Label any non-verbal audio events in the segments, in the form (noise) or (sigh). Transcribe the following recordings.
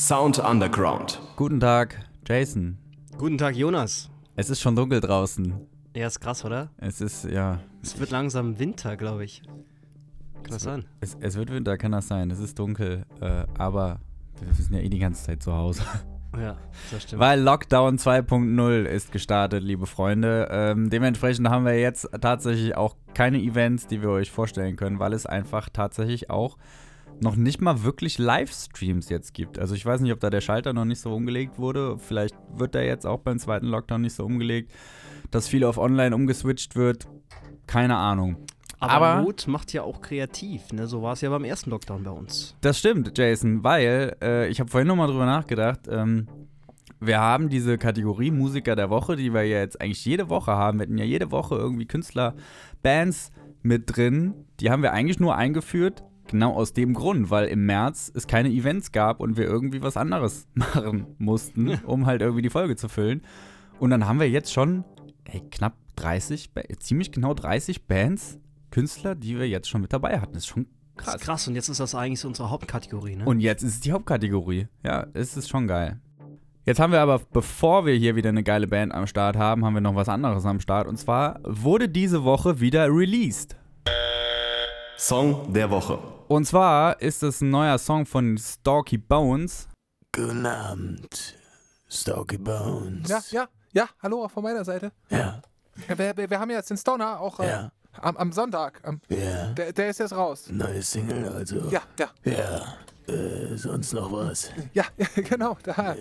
Sound Underground. Guten Tag, Jason. Guten Tag, Jonas. Es ist schon dunkel draußen. Ja, ist krass, oder? Es ist, ja. Es wird langsam Winter, glaube ich. Kann das sein? Es, es wird Winter, kann das sein. Es ist dunkel, äh, aber wir sind ja eh die ganze Zeit zu Hause. Ja, das stimmt. Weil Lockdown 2.0 ist gestartet, liebe Freunde. Ähm, dementsprechend haben wir jetzt tatsächlich auch keine Events, die wir euch vorstellen können, weil es einfach tatsächlich auch noch nicht mal wirklich Livestreams jetzt gibt. Also ich weiß nicht, ob da der Schalter noch nicht so umgelegt wurde. Vielleicht wird der jetzt auch beim zweiten Lockdown nicht so umgelegt, dass viel auf Online umgeswitcht wird. Keine Ahnung. Aber, aber- Not macht ja auch kreativ, ne? So war es ja beim ersten Lockdown bei uns. Das stimmt, Jason, weil äh, ich habe vorhin nochmal drüber nachgedacht. Ähm, wir haben diese Kategorie Musiker der Woche, die wir ja jetzt eigentlich jede Woche haben. Wir hatten ja jede Woche irgendwie Künstler, Bands mit drin. Die haben wir eigentlich nur eingeführt, genau aus dem Grund, weil im März es keine Events gab und wir irgendwie was anderes (laughs) machen mussten, (laughs) um halt irgendwie die Folge zu füllen. Und dann haben wir jetzt schon ey, knapp 30, Ba- ziemlich genau 30 Bands, Künstler, die wir jetzt schon mit dabei hatten. Das ist schon krass. ist krass. Und jetzt ist das eigentlich so unsere Hauptkategorie, ne? Und jetzt ist es die Hauptkategorie. Ja, es ist schon geil. Jetzt haben wir aber, bevor wir hier wieder eine geile Band am Start haben, haben wir noch was anderes am Start. Und zwar wurde diese Woche wieder released. Song der Woche. Und zwar ist es ein neuer Song von Stalky Bones. Guten Abend, Stalky Bones. Ja, ja, ja, hallo auch von meiner Seite. Ja, Wir, wir, wir haben jetzt den Stoner auch äh, Ja. am, am Sonntag. Am, ja. der, der ist jetzt raus. Neue Single, also. Ja, ja, Ja. Äh, sonst noch was? ja, (laughs) genau. Da,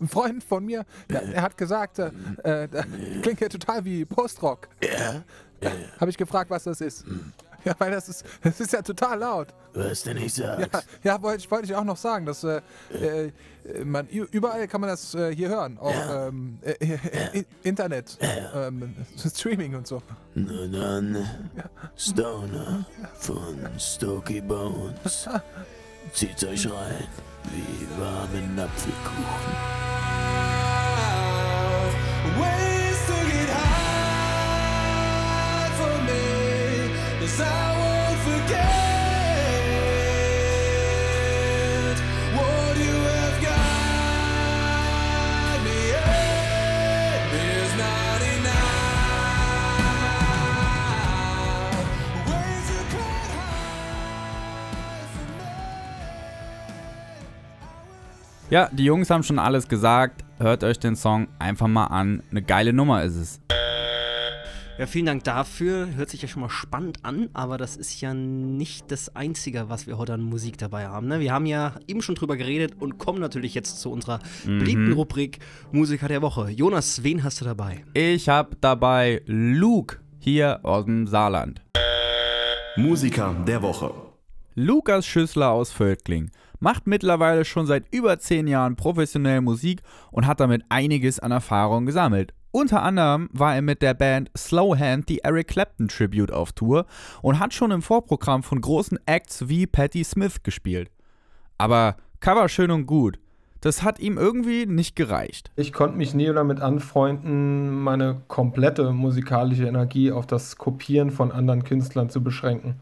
ein Freund von mir, der, er hat gesagt, äh, äh, (laughs) klingt ja total wie Postrock. Ja. Habe ich gefragt, was das ist. Ja, weil das ist, das ist ja total laut. Was du nicht Ja, sagst. ja wollte ich, wollte ich auch noch sagen, dass äh, äh, man, überall kann man das äh, hier hören. Auch Ja. ähm, äh, äh, I- Internet, ähm, Streaming und so. Nur dann, Stoner von Stalky Bones. Zieht's euch rein wie warmen Apfelkuchen. Ways Ja, die Jungs haben schon alles gesagt. Hört euch den Song einfach mal an. Eine geile Nummer ist es. Ja, vielen Dank dafür. Hört sich ja schon mal spannend an, aber das ist ja nicht das Einzige, was wir heute an Musik dabei haben. Ne? Wir haben ja eben schon drüber geredet und kommen natürlich jetzt zu unserer beliebten Rubrik Musiker der Woche. Jonas, wen hast du dabei? Ich habe dabei Luke hier aus dem Saarland. Musiker der Woche. Lukas Schüssler aus Völkling macht mittlerweile schon seit über 10 Jahren professionell Musik und hat damit einiges an Erfahrung gesammelt. Unter anderem war er mit der Band Slowhand die Eric Clapton Tribute auf Tour und hat schon im Vorprogramm von großen Acts wie Patti Smith gespielt. Aber Cover schön und gut. Das hat ihm irgendwie nicht gereicht. Ich konnte mich nie damit anfreunden, meine komplette musikalische Energie auf das Kopieren von anderen Künstlern zu beschränken.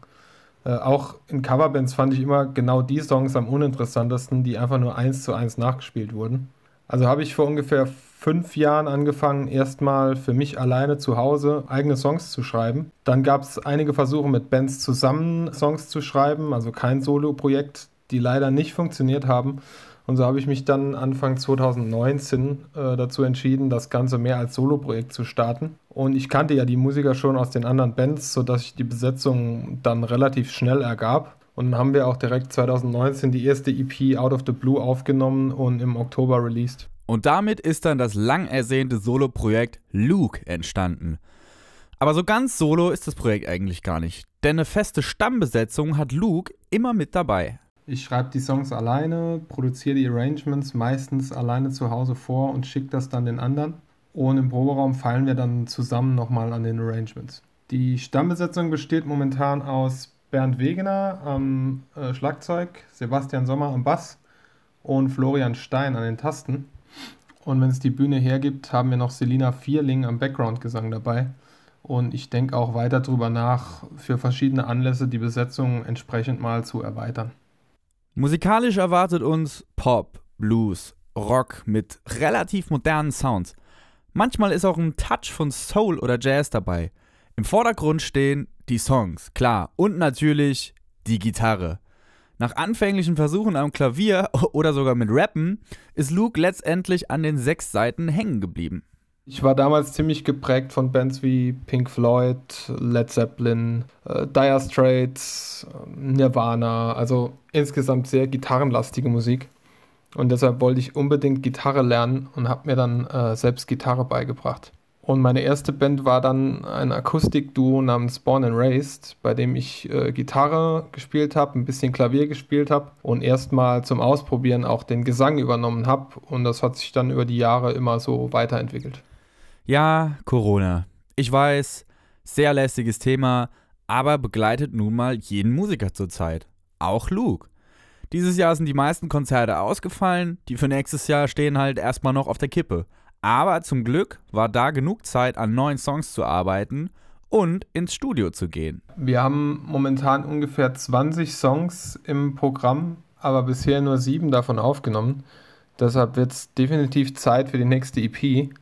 Äh, auch in Coverbands fand ich immer genau die Songs am uninteressantesten, die einfach nur eins zu eins nachgespielt wurden. Also habe ich vor ungefähr fünf Jahren angefangen, erstmal für mich alleine zu Hause eigene Songs zu schreiben. Dann gab es einige Versuche mit Bands zusammen Songs zu schreiben, also kein Solo-Projekt, die leider nicht funktioniert haben. Und so habe ich mich dann Anfang 2019 äh, dazu entschieden, das Ganze mehr als Soloprojekt zu starten. Und ich kannte ja die Musiker schon aus den anderen Bands, sodass sich die Besetzung dann relativ schnell ergab. Und dann haben wir auch direkt 2019 die erste EP Out of the Blue aufgenommen und im Oktober released. Und damit ist dann das lang ersehnte Solo-Projekt Luke entstanden. Aber so ganz solo ist das Projekt eigentlich gar nicht, denn eine feste Stammbesetzung hat Luke immer mit dabei. Ich schreibe die Songs alleine, produziere die Arrangements meistens alleine zu Hause vor und schicke das dann den anderen. Und im Proberaum feilen wir dann zusammen nochmal an den Arrangements. Die Stammbesetzung besteht momentan aus Bernd Wegener am äh, Schlagzeug, Sebastian Sommer am Bass und Florian Stein an den Tasten. Und wenn es die Bühne hergibt, haben wir noch Selina Vierling am Background-Gesang dabei. Und ich denke auch weiter darüber nach, für verschiedene Anlässe die Besetzung entsprechend mal zu erweitern. Musikalisch erwartet uns Pop, Blues, Rock mit relativ modernen Sounds. Manchmal ist auch ein Touch von Soul oder Jazz dabei. Im Vordergrund stehen die Songs, klar, und natürlich die Gitarre. Nach anfänglichen Versuchen am Klavier (laughs) oder sogar mit Rappen ist Luke letztendlich an den sechs Seiten hängen geblieben. Ich war damals ziemlich geprägt von Bands wie Pink Floyd, Led Zeppelin, äh, Dire Straits, äh, Nirvana, also insgesamt sehr gitarrenlastige Musik. Und deshalb wollte ich unbedingt Gitarre lernen und habe mir dann äh, selbst Gitarre beigebracht. Und meine erste Band war dann ein Akustikduo namens Born and Raised, bei dem ich äh, Gitarre gespielt habe, ein bisschen Klavier gespielt habe und erstmal zum Ausprobieren auch den Gesang übernommen habe. Und das hat sich dann über die Jahre immer so weiterentwickelt. Ja, Corona. Ich weiß, sehr lästiges Thema, aber begleitet nun mal jeden Musiker zurzeit. Auch Luke. Dieses Jahr sind die meisten Konzerte ausgefallen, die für nächstes Jahr stehen halt erstmal noch auf der Kippe. Aber zum Glück war da genug Zeit, an neuen Songs zu arbeiten und ins Studio zu gehen. Wir haben momentan ungefähr 20 Songs im Programm, aber bisher nur sieben davon aufgenommen. Deshalb wird es definitiv Zeit für die nächste EP.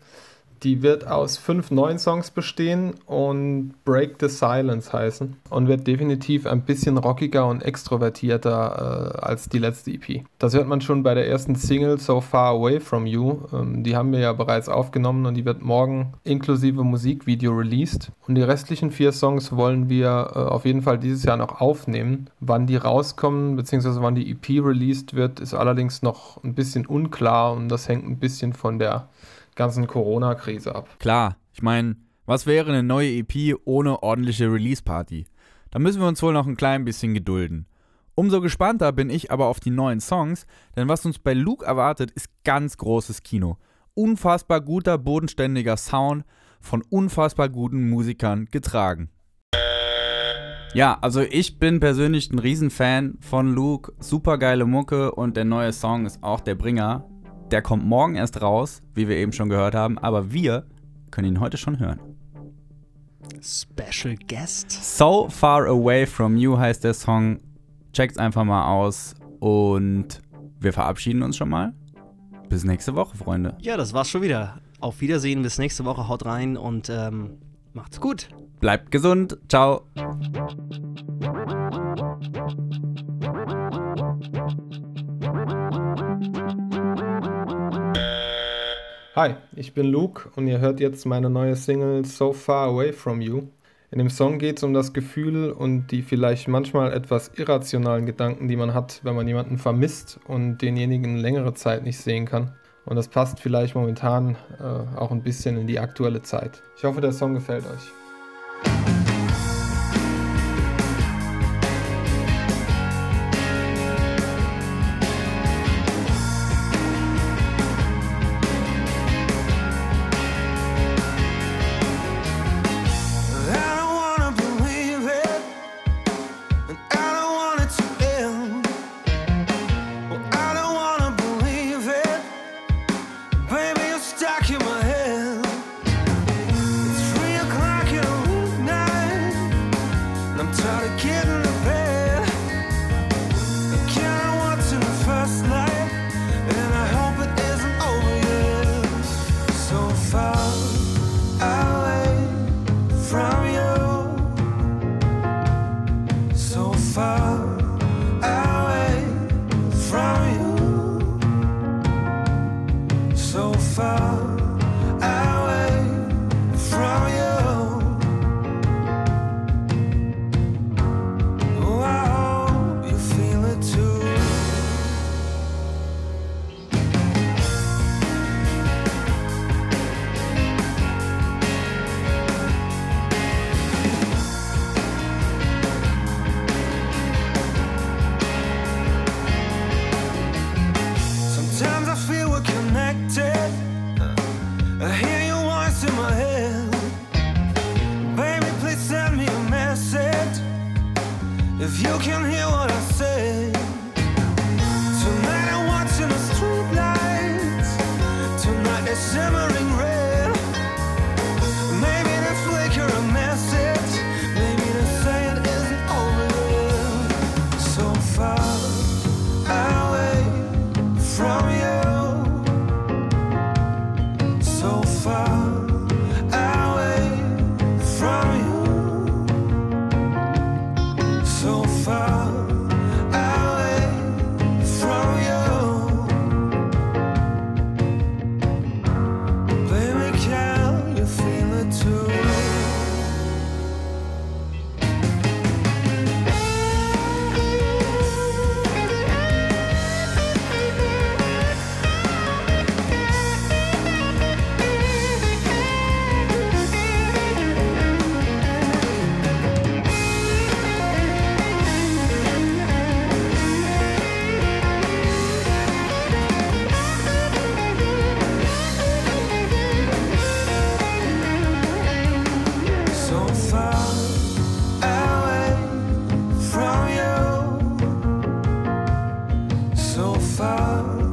Die wird aus fünf neuen Songs bestehen und Break the Silence heißen und wird definitiv ein bisschen rockiger und extrovertierter äh, als die letzte EP. Das hört man schon bei der ersten Single So Far Away From You. Ähm, die haben wir ja bereits aufgenommen und die wird morgen inklusive Musikvideo released. Und die restlichen vier Songs wollen wir äh, auf jeden Fall dieses Jahr noch aufnehmen. Wann die rauskommen bzw. wann die EP released wird, ist allerdings noch ein bisschen unklar und das hängt ein bisschen von der ganzen Corona-Krise ab. Klar, ich meine, was wäre eine neue EP ohne ordentliche Release-Party? Da müssen wir uns wohl noch ein klein bisschen gedulden. Umso gespannter bin ich aber auf die neuen Songs, denn was uns bei Luke erwartet, ist ganz großes Kino. Unfassbar guter, bodenständiger Sound, von unfassbar guten Musikern getragen. Ja, also ich bin persönlich ein Riesenfan von Luke, super geile Mucke und der neue Song ist auch der Bringer. Der kommt morgen erst raus, wie wir eben schon gehört haben, aber wir können ihn heute schon hören. Special Guest. So Far Away From You heißt der Song. Checkt's einfach mal aus und wir verabschieden uns schon mal. Bis nächste Woche, Freunde. Ja, das war's schon wieder. Auf Wiedersehen, bis nächste Woche. Haut rein und ähm, macht's gut. Bleibt gesund. Ciao. Hi, ich bin Luke und ihr hört jetzt meine neue Single So Far Away From You. In dem Song geht es um das Gefühl und die vielleicht manchmal etwas irrationalen Gedanken, die man hat, wenn man jemanden vermisst und denjenigen längere Zeit nicht sehen kann. Und das passt vielleicht momentan äh, auch ein bisschen in die aktuelle Zeit. Ich hoffe, der Song gefällt euch. so far.